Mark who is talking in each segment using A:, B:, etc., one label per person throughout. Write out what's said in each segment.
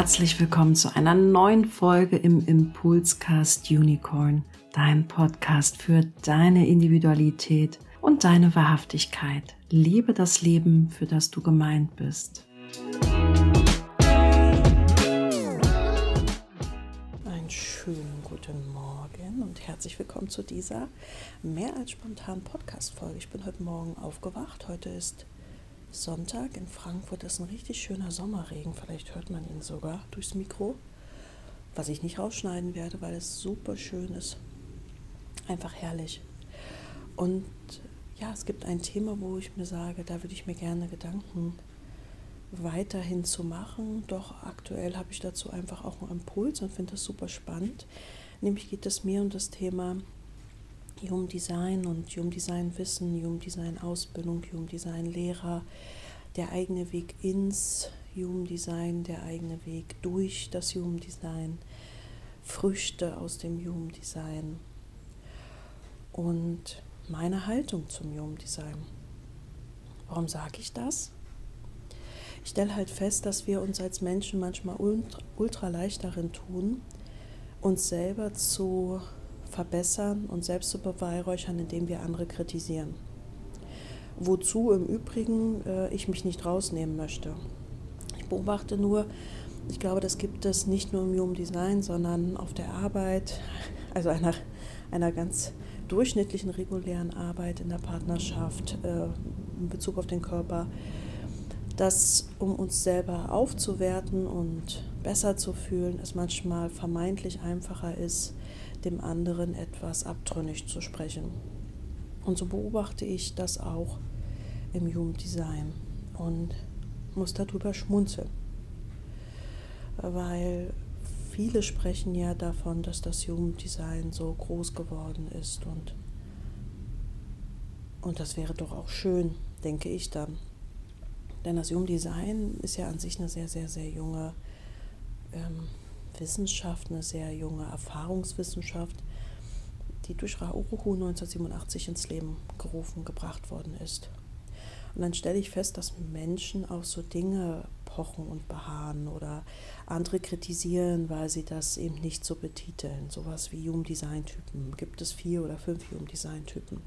A: herzlich willkommen zu einer neuen Folge im Impulscast Unicorn, dein Podcast für deine Individualität und deine Wahrhaftigkeit. Liebe das Leben, für das du gemeint bist. Einen schönen guten Morgen und herzlich willkommen zu dieser mehr als spontanen Podcast-Folge. Ich bin heute Morgen aufgewacht. Heute ist Sonntag in Frankfurt ist ein richtig schöner Sommerregen. Vielleicht hört man ihn sogar durchs Mikro, was ich nicht rausschneiden werde, weil es super schön ist. Einfach herrlich. Und ja, es gibt ein Thema, wo ich mir sage, da würde ich mir gerne Gedanken weiterhin zu machen. Doch aktuell habe ich dazu einfach auch einen Impuls und finde das super spannend. Nämlich geht es mir um das Thema Human Design und Human Design Wissen, Human Design Ausbildung, Human Design Lehrer, der eigene Weg ins Human Design, der eigene Weg durch das Human Design, Früchte aus dem Human Design und meine Haltung zum Human Design. Warum sage ich das? Ich stelle halt fest, dass wir uns als Menschen manchmal ultra, ultra leicht darin tun, uns selber zu verbessern und selbst zu beweihräuchern, indem wir andere kritisieren. Wozu im Übrigen äh, ich mich nicht rausnehmen möchte. Ich beobachte nur, ich glaube, das gibt es nicht nur im Human Design, sondern auf der Arbeit, also einer, einer ganz durchschnittlichen regulären Arbeit in der Partnerschaft äh, in Bezug auf den Körper, dass um uns selber aufzuwerten und besser zu fühlen, es manchmal vermeintlich einfacher ist, dem anderen etwas abtrünnig zu sprechen. Und so beobachte ich das auch im Jugenddesign und muss darüber schmunzeln. Weil viele sprechen ja davon, dass das Jugenddesign so groß geworden ist und, und das wäre doch auch schön, denke ich dann. Denn das Jugenddesign ist ja an sich eine sehr, sehr, sehr junge ähm, Wissenschaft, eine sehr junge Erfahrungswissenschaft, die durch Rauruhu 1987 ins Leben gerufen, gebracht worden ist. Und dann stelle ich fest, dass Menschen auf so Dinge pochen und beharren oder andere kritisieren, weil sie das eben nicht so betiteln. Sowas wie Human Design Typen. Gibt es vier oder fünf Human Design Typen?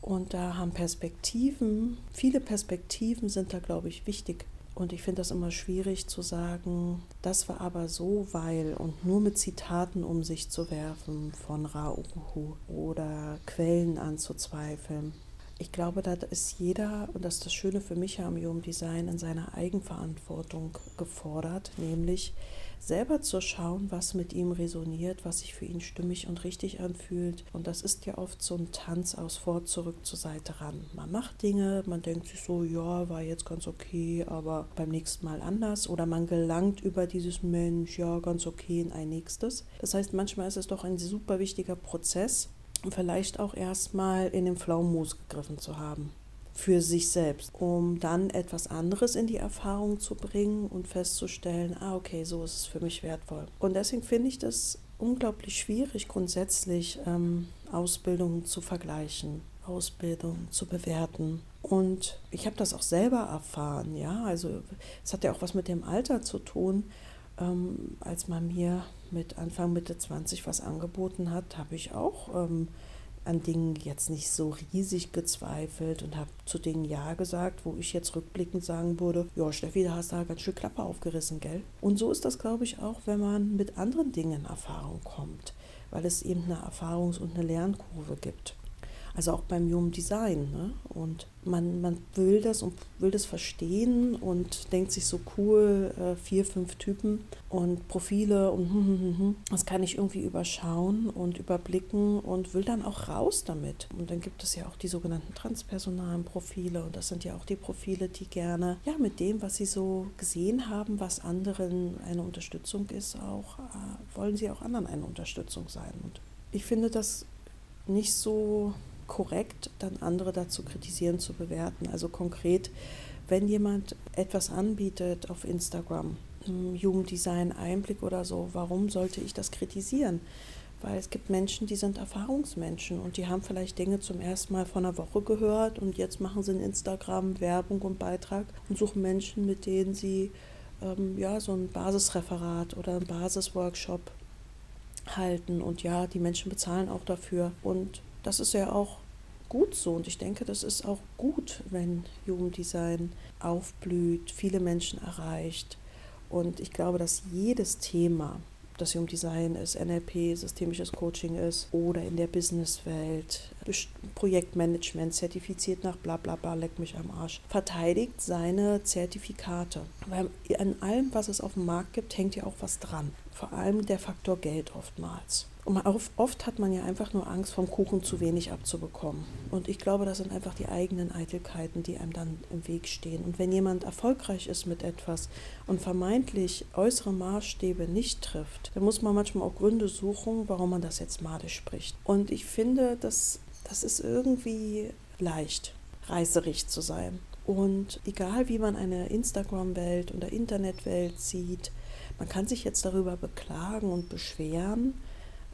A: Und da haben Perspektiven, viele Perspektiven sind da, glaube ich, wichtig und ich finde das immer schwierig zu sagen, das war aber so, weil und nur mit Zitaten um sich zu werfen von Rauhu oder Quellen anzuzweifeln. Ich glaube, da ist jeder, und das ist das Schöne für mich am Human Design, in seiner Eigenverantwortung gefordert, nämlich selber zu schauen, was mit ihm resoniert, was sich für ihn stimmig und richtig anfühlt. Und das ist ja oft so ein Tanz aus vor, zurück, zur Seite ran. Man macht Dinge, man denkt sich so, ja, war jetzt ganz okay, aber beim nächsten Mal anders. Oder man gelangt über dieses Mensch, ja, ganz okay in ein nächstes. Das heißt, manchmal ist es doch ein super wichtiger Prozess, vielleicht auch erstmal in den Pflaumenmus gegriffen zu haben für sich selbst, um dann etwas anderes in die Erfahrung zu bringen und festzustellen, ah, okay, so ist es für mich wertvoll. Und deswegen finde ich das unglaublich schwierig, grundsätzlich ähm, Ausbildungen zu vergleichen, Ausbildung zu bewerten. Und ich habe das auch selber erfahren, ja, also es hat ja auch was mit dem Alter zu tun. Ähm, als man mir mit Anfang, Mitte 20 was angeboten hat, habe ich auch ähm, an Dingen jetzt nicht so riesig gezweifelt und habe zu Dingen Ja gesagt, wo ich jetzt rückblickend sagen würde, ja, Steffi, da hast du da ganz schön Klappe aufgerissen, gell? Und so ist das, glaube ich, auch, wenn man mit anderen Dingen in Erfahrung kommt, weil es eben eine Erfahrungs- und eine Lernkurve gibt. Also auch beim Human Design. Ne? Und man, man will das und will das verstehen und denkt sich so cool, äh, vier, fünf Typen und Profile und hm, hm, hm, hm, das kann ich irgendwie überschauen und überblicken und will dann auch raus damit. Und dann gibt es ja auch die sogenannten transpersonalen Profile und das sind ja auch die Profile, die gerne ja mit dem, was sie so gesehen haben, was anderen eine Unterstützung ist, auch äh, wollen sie auch anderen eine Unterstützung sein. Und ich finde das nicht so korrekt, dann andere dazu kritisieren, zu bewerten. Also konkret, wenn jemand etwas anbietet auf Instagram, Jugenddesign, Einblick oder so, warum sollte ich das kritisieren? Weil es gibt Menschen, die sind Erfahrungsmenschen und die haben vielleicht Dinge zum ersten Mal vor einer Woche gehört und jetzt machen sie in Instagram Werbung und Beitrag und suchen Menschen, mit denen sie ähm, ja, so ein Basisreferat oder ein Basisworkshop halten. Und ja, die Menschen bezahlen auch dafür. Und das ist ja auch gut so. Und ich denke, das ist auch gut, wenn Jugenddesign aufblüht, viele Menschen erreicht. Und ich glaube, dass jedes Thema, das Human Design ist, NLP, systemisches Coaching ist oder in der Businesswelt, Projektmanagement, zertifiziert nach bla bla bla, leck mich am Arsch, verteidigt seine Zertifikate. Weil an allem, was es auf dem Markt gibt, hängt ja auch was dran. Vor allem der Faktor Geld oftmals. Und oft hat man ja einfach nur Angst, vom Kuchen zu wenig abzubekommen. Und ich glaube, das sind einfach die eigenen Eitelkeiten, die einem dann im Weg stehen. Und wenn jemand erfolgreich ist mit etwas und vermeintlich äußere Maßstäbe nicht trifft, dann muss man manchmal auch Gründe suchen, warum man das jetzt madisch spricht. Und ich finde, das, das ist irgendwie leicht, reißerig zu sein. Und egal wie man eine Instagram-Welt oder Internetwelt sieht, man kann sich jetzt darüber beklagen und beschweren,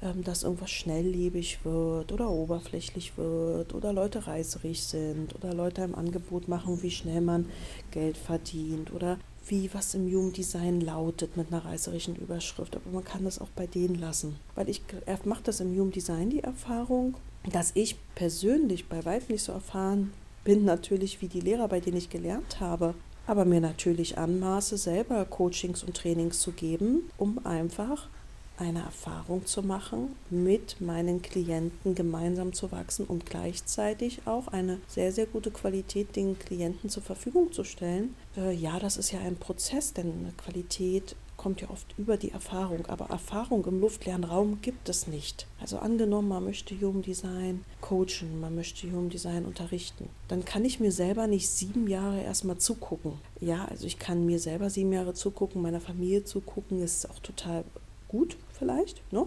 A: ähm, dass irgendwas schnelllebig wird oder oberflächlich wird oder Leute reißerig sind oder Leute im Angebot machen, wie schnell man Geld verdient oder wie was im Jugenddesign lautet mit einer reißerischen Überschrift. Aber man kann das auch bei denen lassen. Weil ich mache das im Jugenddesign die Erfahrung, dass ich persönlich bei weitem nicht so erfahren bin, natürlich wie die Lehrer, bei denen ich gelernt habe, aber mir natürlich anmaße, selber Coachings und Trainings zu geben, um einfach eine Erfahrung zu machen, mit meinen Klienten gemeinsam zu wachsen und gleichzeitig auch eine sehr, sehr gute Qualität den Klienten zur Verfügung zu stellen. Äh, ja, das ist ja ein Prozess, denn Qualität kommt ja oft über die Erfahrung, aber Erfahrung im luftleeren Raum gibt es nicht. Also angenommen, man möchte Human Design coachen, man möchte Human Design unterrichten, dann kann ich mir selber nicht sieben Jahre erstmal zugucken. Ja, also ich kann mir selber sieben Jahre zugucken, meiner Familie zugucken, ist auch total gut vielleicht. Ne?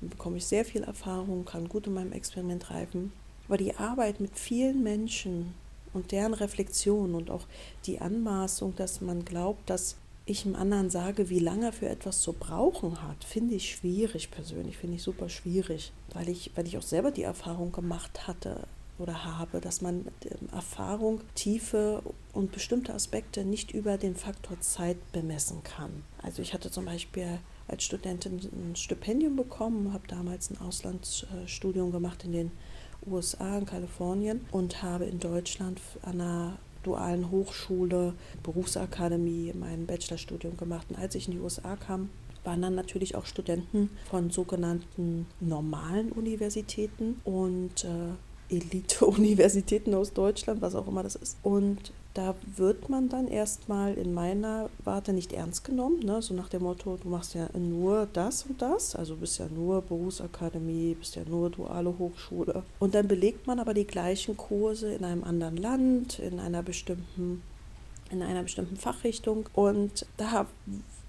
A: Dann bekomme ich sehr viel Erfahrung, kann gut in meinem Experiment reifen. Aber die Arbeit mit vielen Menschen und deren Reflexion und auch die Anmaßung, dass man glaubt, dass ich dem anderen sage, wie lange er für etwas zu brauchen hat, finde ich schwierig persönlich, finde ich super schwierig, weil ich, weil ich auch selber die Erfahrung gemacht hatte oder habe, dass man ähm, Erfahrung, Tiefe und bestimmte Aspekte nicht über den Faktor Zeit bemessen kann. Also ich hatte zum Beispiel als Studentin ein Stipendium bekommen, habe damals ein Auslandsstudium gemacht in den USA, in Kalifornien und habe in Deutschland an einer dualen Hochschule, Berufsakademie mein Bachelorstudium gemacht. Und als ich in die USA kam, waren dann natürlich auch Studenten von sogenannten normalen Universitäten und äh, Elite-Universitäten aus Deutschland, was auch immer das ist. Und da wird man dann erstmal in meiner Warte nicht ernst genommen, ne? so nach dem Motto, du machst ja nur das und das, also bist ja nur Berufsakademie, bist ja nur duale Hochschule. Und dann belegt man aber die gleichen Kurse in einem anderen Land, in einer bestimmten, in einer bestimmten Fachrichtung. Und da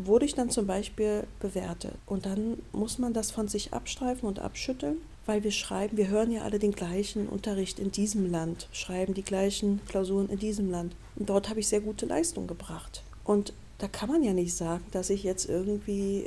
A: wurde ich dann zum Beispiel bewertet. Und dann muss man das von sich abstreifen und abschütteln weil wir schreiben, wir hören ja alle den gleichen Unterricht in diesem Land, schreiben die gleichen Klausuren in diesem Land. Und dort habe ich sehr gute Leistung gebracht. Und da kann man ja nicht sagen, dass ich jetzt irgendwie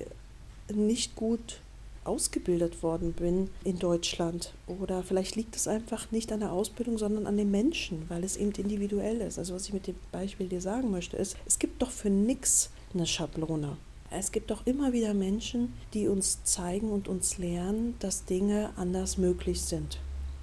A: nicht gut ausgebildet worden bin in Deutschland. Oder vielleicht liegt es einfach nicht an der Ausbildung, sondern an den Menschen, weil es eben individuell ist. Also was ich mit dem Beispiel dir sagen möchte, ist, es gibt doch für nichts eine Schablone. Es gibt doch immer wieder Menschen, die uns zeigen und uns lernen, dass Dinge anders möglich sind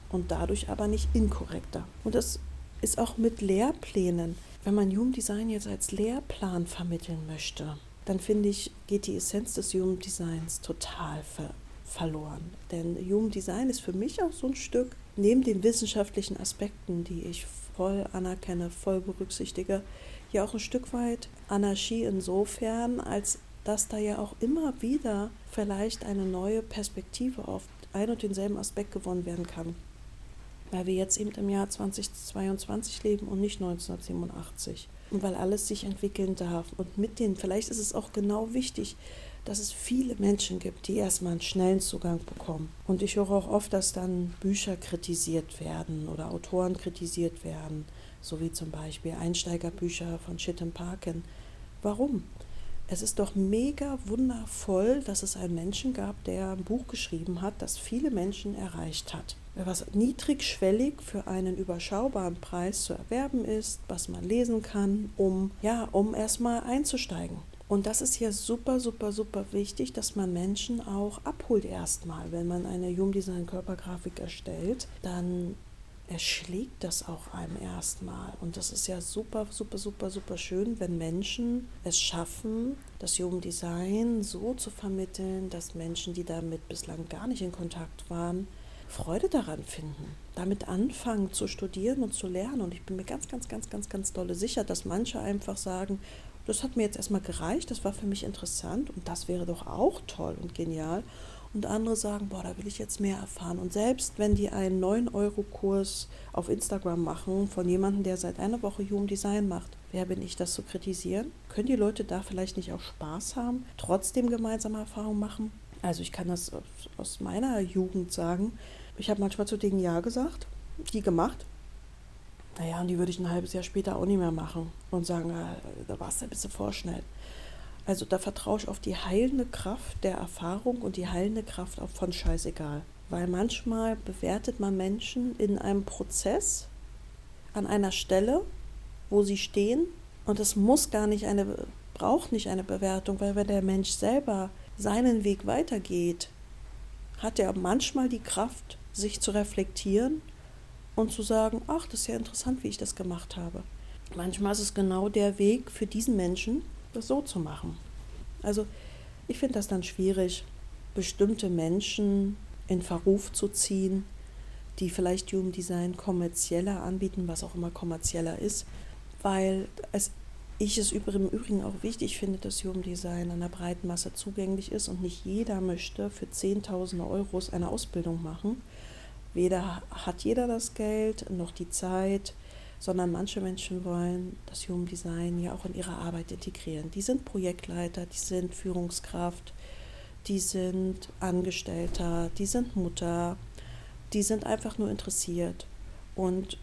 A: und dadurch aber nicht inkorrekter. Und das ist auch mit Lehrplänen. Wenn man Human Design jetzt als Lehrplan vermitteln möchte, dann finde ich, geht die Essenz des Human Designs total ver verloren. Denn Human Design ist für mich auch so ein Stück, neben den wissenschaftlichen Aspekten, die ich voll anerkenne, voll berücksichtige, ja auch ein Stück weit Anarchie insofern, als dass da ja auch immer wieder vielleicht eine neue Perspektive auf ein und denselben Aspekt gewonnen werden kann. Weil wir jetzt eben im Jahr 2022 leben und nicht 1987. Und weil alles sich entwickeln darf. Und mit denen, vielleicht ist es auch genau wichtig, dass es viele Menschen gibt, die erstmal einen schnellen Zugang bekommen. Und ich höre auch oft, dass dann Bücher kritisiert werden oder Autoren kritisiert werden, so wie zum Beispiel Einsteigerbücher von Chitten Parkin. Warum? Es ist doch mega wundervoll, dass es einen Menschen gab, der ein Buch geschrieben hat, das viele Menschen erreicht hat. Was niedrigschwellig für einen überschaubaren Preis zu erwerben ist, was man lesen kann, um ja, um erstmal einzusteigen. Und das ist hier super, super, super wichtig, dass man Menschen auch abholt erstmal. Wenn man eine Human Design Körpergrafik erstellt, dann erschlägt das auch einem erstmal. Und das ist ja super, super, super, super schön, wenn Menschen es schaffen, das Human Design so zu vermitteln, dass Menschen, die damit bislang gar nicht in Kontakt waren, Freude daran finden, damit anfangen zu studieren und zu lernen. Und ich bin mir ganz, ganz, ganz, ganz, ganz dolle sicher, dass manche einfach sagen, das hat mir jetzt erstmal gereicht, das war für mich interessant und das wäre doch auch toll und genial. Und andere sagen, boah, da will ich jetzt mehr erfahren. Und selbst wenn die einen 9-Euro-Kurs auf Instagram machen von jemandem, der seit einer Woche Human Design macht, wer bin ich, das zu kritisieren? Können die Leute da vielleicht nicht auch Spaß haben, trotzdem gemeinsame Erfahrungen machen? Also ich kann das aus meiner Jugend sagen. Ich habe manchmal zu Dingen Ja gesagt, die gemacht naja, und die würde ich ein halbes Jahr später auch nicht mehr machen und sagen, äh, da warst du ein bisschen vorschnell. Also da vertraue ich auf die heilende Kraft der Erfahrung und die heilende Kraft auch von scheißegal. Weil manchmal bewertet man Menschen in einem Prozess an einer Stelle, wo sie stehen und es muss gar nicht eine, braucht nicht eine Bewertung, weil wenn der Mensch selber seinen Weg weitergeht, hat er manchmal die Kraft, sich zu reflektieren und zu sagen, ach, das ist ja interessant, wie ich das gemacht habe. Manchmal ist es genau der Weg für diesen Menschen, das so zu machen. Also ich finde das dann schwierig, bestimmte Menschen in Verruf zu ziehen, die vielleicht Human Design kommerzieller anbieten, was auch immer kommerzieller ist, weil es, ich es im Übrigen auch wichtig finde, dass Human Design einer breiten Masse zugänglich ist und nicht jeder möchte für Zehntausende Euros eine Ausbildung machen Weder hat jeder das Geld noch die Zeit, sondern manche Menschen wollen das Human Design ja auch in ihre Arbeit integrieren. Die sind Projektleiter, die sind Führungskraft, die sind Angestellter, die sind Mutter, die sind einfach nur interessiert. Und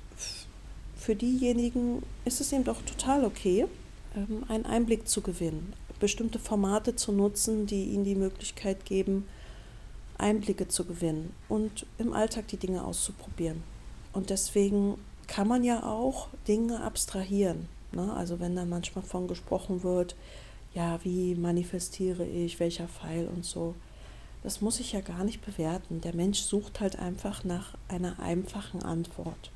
A: für diejenigen ist es eben doch total okay, ähm, einen Einblick zu gewinnen, bestimmte Formate zu nutzen, die ihnen die Möglichkeit geben, Einblicke zu gewinnen und im Alltag die Dinge auszuprobieren. Und deswegen kann man ja auch Dinge abstrahieren. Ne? Also wenn dann manchmal von gesprochen wird, ja, wie manifestiere ich, welcher Pfeil und so. Das muss ich ja gar nicht bewerten. Der Mensch sucht halt einfach nach einer einfachen Antwort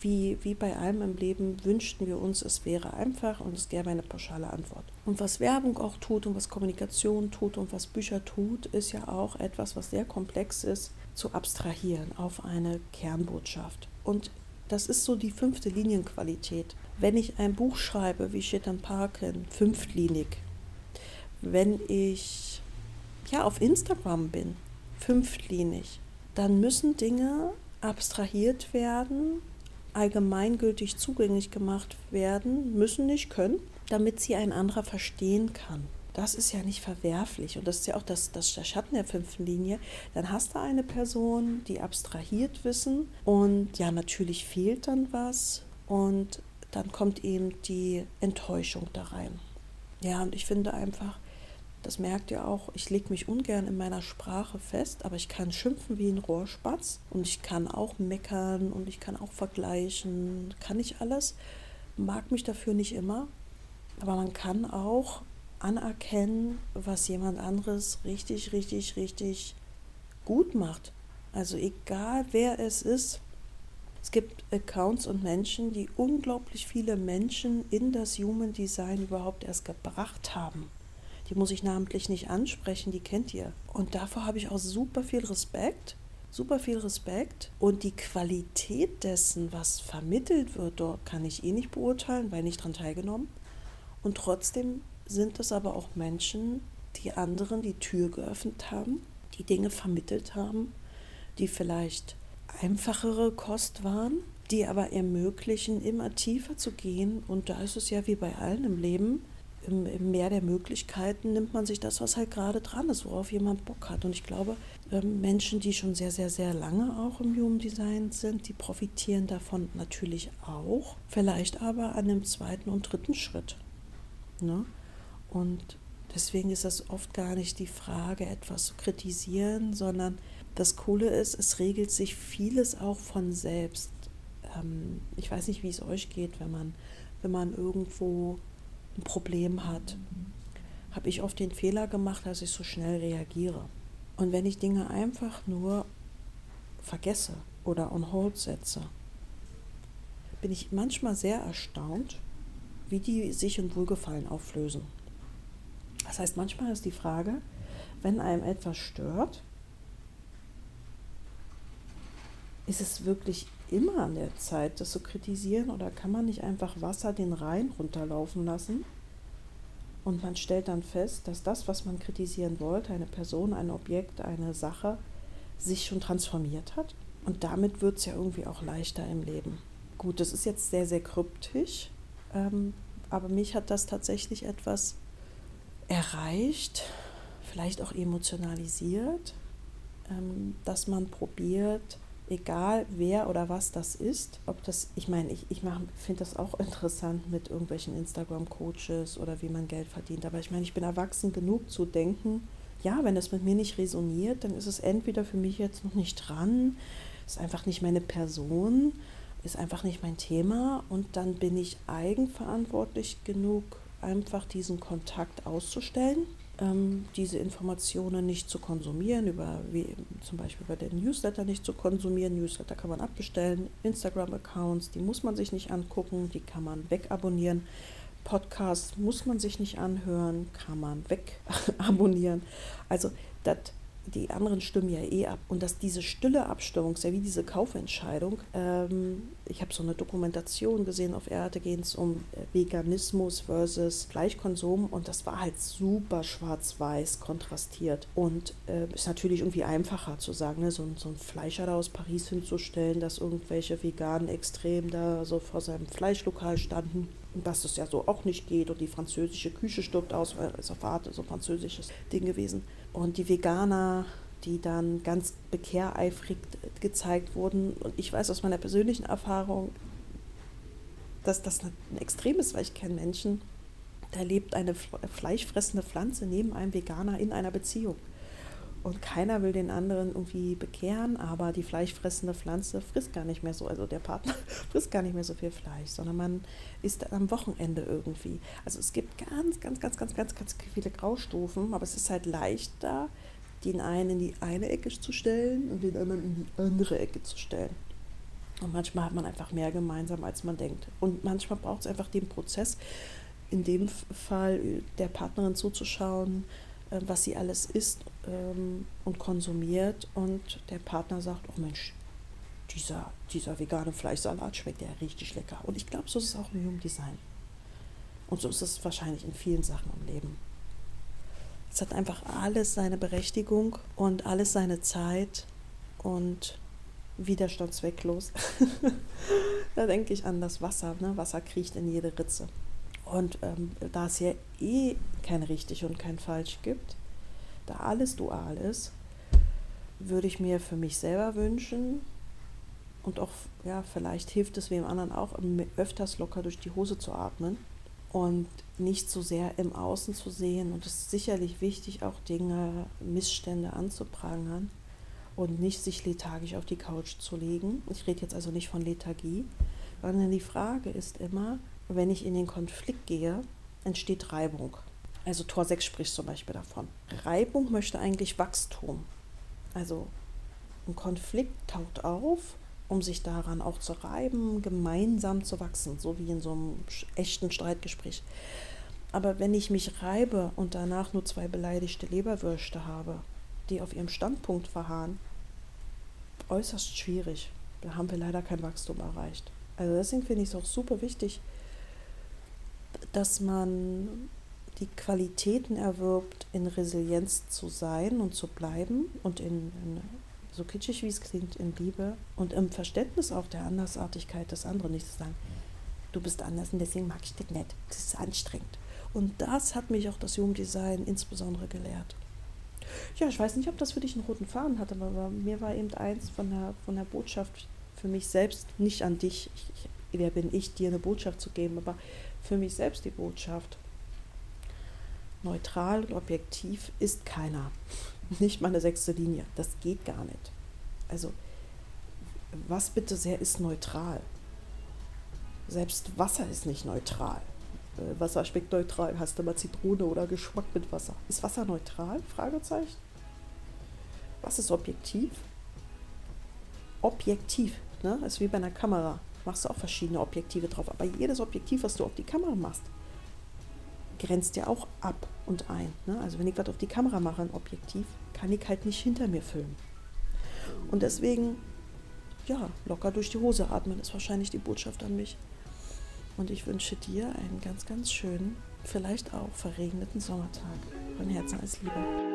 A: wie, wie bei allem im Leben wünschten wir uns, es wäre einfach und es gäbe eine pauschale Antwort. Und was Werbung auch tut und was Kommunikation tut und was Bücher tut, ist ja auch etwas, was sehr komplex ist, zu abstrahieren auf eine Kernbotschaft. Und das ist so die fünfte Linienqualität. Wenn ich ein Buch schreibe, wie Shetan Parkin, fünftlinig, wenn ich ja auf Instagram bin, fünftlinig, dann müssen Dinge abstrahiert werden allgemeingültig zugänglich gemacht werden, müssen nicht können, damit sie ein anderer verstehen kann. Das ist ja nicht verwerflich und das ist ja auch das, das der Schatten der fünften Linie. Dann hast du eine Person, die abstrahiert wissen und ja, natürlich fehlt dann was und dann kommt eben die Enttäuschung da rein. Ja, und ich finde einfach, das merkt ihr auch, ich lege mich ungern in meiner Sprache fest, aber ich kann schimpfen wie ein Rohrspatz und ich kann auch meckern und ich kann auch vergleichen, kann ich alles, mag mich dafür nicht immer, aber man kann auch anerkennen, was jemand anderes richtig, richtig, richtig gut macht. Also egal wer es ist, es gibt Accounts und Menschen, die unglaublich viele Menschen in das Human Design überhaupt erst gebracht haben die muss ich namentlich nicht ansprechen, die kennt ihr. Und davor habe ich auch super viel Respekt, super viel Respekt. Und die Qualität dessen, was vermittelt wird, dort kann ich eh nicht beurteilen, weil nicht daran teilgenommen. Und trotzdem sind es aber auch Menschen, die anderen die Tür geöffnet haben, die Dinge vermittelt haben, die vielleicht einfachere Kost waren, die aber ermöglichen, immer tiefer zu gehen. Und da ist es ja wie bei allen im Leben, im, im Meer der Möglichkeiten nimmt man sich das, was halt gerade dran ist, worauf jemand Bock hat. Und ich glaube, ähm, Menschen, die schon sehr, sehr, sehr lange auch im Human Design sind, die profitieren davon natürlich auch, vielleicht aber an dem zweiten und dritten Schritt. Ne? Und deswegen ist das oft gar nicht die Frage, etwas zu kritisieren, sondern das Coole ist, es regelt sich vieles auch von selbst. Ähm, ich weiß nicht, wie es euch geht, wenn man, wenn man irgendwo ein Problem hat. habe ich oft den Fehler gemacht, dass ich so schnell reagiere. Und wenn ich Dinge einfach nur vergesse oder on hold setze, bin ich manchmal sehr erstaunt, wie die sich in Wohlgefallen auflösen. Das heißt, manchmal ist die Frage, wenn einem etwas stört, ist es wirklich immer an der Zeit, das zu kritisieren? Oder kann man nicht einfach Wasser den Rhein runterlaufen lassen? Und man stellt dann fest, dass das, was man kritisieren wollte, eine Person, ein Objekt, eine Sache, sich schon transformiert hat? Und damit wird es ja irgendwie auch leichter im Leben. Gut, das ist jetzt sehr, sehr kryptisch, ähm, aber mich hat das tatsächlich etwas erreicht, vielleicht auch emotionalisiert, ähm, dass man probiert, egal wer oder was das ist, ob das, ich meine, ich, ich finde das auch interessant mit irgendwelchen Instagram-Coaches oder wie man Geld verdient, aber ich meine, ich bin erwachsen genug zu denken, ja, wenn das mit mir nicht resoniert, dann ist es entweder für mich jetzt noch nicht dran, ist einfach nicht meine Person, ist einfach nicht mein Thema und dann bin ich eigenverantwortlich genug, einfach diesen Kontakt auszustellen, ähm, diese Informationen nicht zu konsumieren, über wie zum Beispiel über den Newsletter nicht zu konsumieren. Newsletter kann man abbestellen, Instagram-Accounts, die muss man sich nicht angucken, die kann man wegabonnieren. Podcasts muss man sich nicht anhören, kann man wegabonnieren. Also das die anderen stimmen ja eh ab. Und dass diese stille Abstimmung, ist wie diese Kaufentscheidung. Ähm, ich habe so eine Dokumentation gesehen auf Erde, geht es um äh, Veganismus versus Fleischkonsum und das war halt super schwarz-weiß kontrastiert. Und äh, ist natürlich irgendwie einfacher zu sagen, ne? so, so ein Fleischer da aus Paris hinzustellen, dass irgendwelche veganen Extrem da so vor seinem Fleischlokal standen dass es ja so auch nicht geht und die französische Küche stirbt aus, weil es auf Art so ein französisches Ding gewesen. Und die Veganer, die dann ganz bekehreifrig gezeigt wurden. Und ich weiß aus meiner persönlichen Erfahrung, dass das ein Extrem ist, weil ich kenne Menschen, da lebt eine fleischfressende Pflanze neben einem Veganer in einer Beziehung. Und keiner will den anderen irgendwie bekehren, aber die fleischfressende Pflanze frisst gar nicht mehr so, also der Partner frisst gar nicht mehr so viel Fleisch, sondern man isst am Wochenende irgendwie. Also es gibt ganz, ganz, ganz, ganz, ganz, ganz viele Graustufen, aber es ist halt leichter, den einen in die eine Ecke zu stellen und den anderen in die andere Ecke zu stellen. Und manchmal hat man einfach mehr gemeinsam, als man denkt. Und manchmal braucht es einfach den Prozess, in dem Fall der Partnerin zuzuschauen, was sie alles isst ähm, und konsumiert und der Partner sagt, oh Mensch, dieser, dieser vegane Fleischsalat schmeckt ja richtig lecker. Und ich glaube, so ist es auch im Human Design. Und so ist es wahrscheinlich in vielen Sachen im Leben. Es hat einfach alles seine Berechtigung und alles seine Zeit und widerstandswecklos. da denke ich an das Wasser. Ne? Wasser kriecht in jede Ritze. Und ähm, da es ja eh kein richtig und kein falsch gibt, da alles dual ist, würde ich mir für mich selber wünschen und auch, ja, vielleicht hilft es wem anderen auch, öfters locker durch die Hose zu atmen und nicht so sehr im Außen zu sehen. Und es ist sicherlich wichtig, auch Dinge, Missstände anzuprangern und nicht sich lethargisch auf die Couch zu legen. Ich rede jetzt also nicht von Lethargie, sondern die Frage ist immer, wenn ich in den Konflikt gehe, entsteht Reibung. Also Tor 6 spricht zum Beispiel davon. Reibung möchte eigentlich Wachstum. Also ein Konflikt taucht auf, um sich daran auch zu reiben, gemeinsam zu wachsen, so wie in so einem echten Streitgespräch. Aber wenn ich mich reibe und danach nur zwei beleidigte Leberwürste habe, die auf ihrem Standpunkt verharren, äußerst schwierig. Da haben wir leider kein Wachstum erreicht. Also deswegen finde ich es auch super wichtig, dass man die Qualitäten erwirbt, in Resilienz zu sein und zu bleiben und in, in so kitschig wie es klingt, in Liebe und im Verständnis auch der Andersartigkeit des anderen, nicht zu sagen, du bist anders und deswegen mag ich dich nicht. Das ist anstrengend. Und das hat mich auch das Jugenddesign insbesondere gelehrt. Ja, ich weiß nicht, ob das für dich einen roten Faden hat, aber mir war eben eins von der, von der Botschaft für mich selbst, nicht an dich, ich, ich, wer bin ich, dir eine Botschaft zu geben, aber für mich selbst die Botschaft. Neutral und objektiv ist keiner. Nicht mal eine sechste Linie. Das geht gar nicht. Also, was bitte sehr ist neutral? Selbst Wasser ist nicht neutral. Äh, Wasser schmeckt neutral. Hast du mal Zitrone oder Geschmack mit Wasser? Ist Wasser neutral? Fragezeichen. Was ist objektiv? Objektiv, ne? Ist wie bei einer Kamera. Machst du auch verschiedene Objektive drauf. Aber jedes Objektiv, was du auf die Kamera machst, grenzt ja auch ab und ein. Ne? Also wenn ich was auf die Kamera mache, ein Objektiv, kann ich halt nicht hinter mir filmen. Und deswegen, ja, locker durch die Hose atmen ist wahrscheinlich die Botschaft an mich. Und ich wünsche dir einen ganz, ganz schönen, vielleicht auch verregneten Sommertag. Von Herzen als Liebe.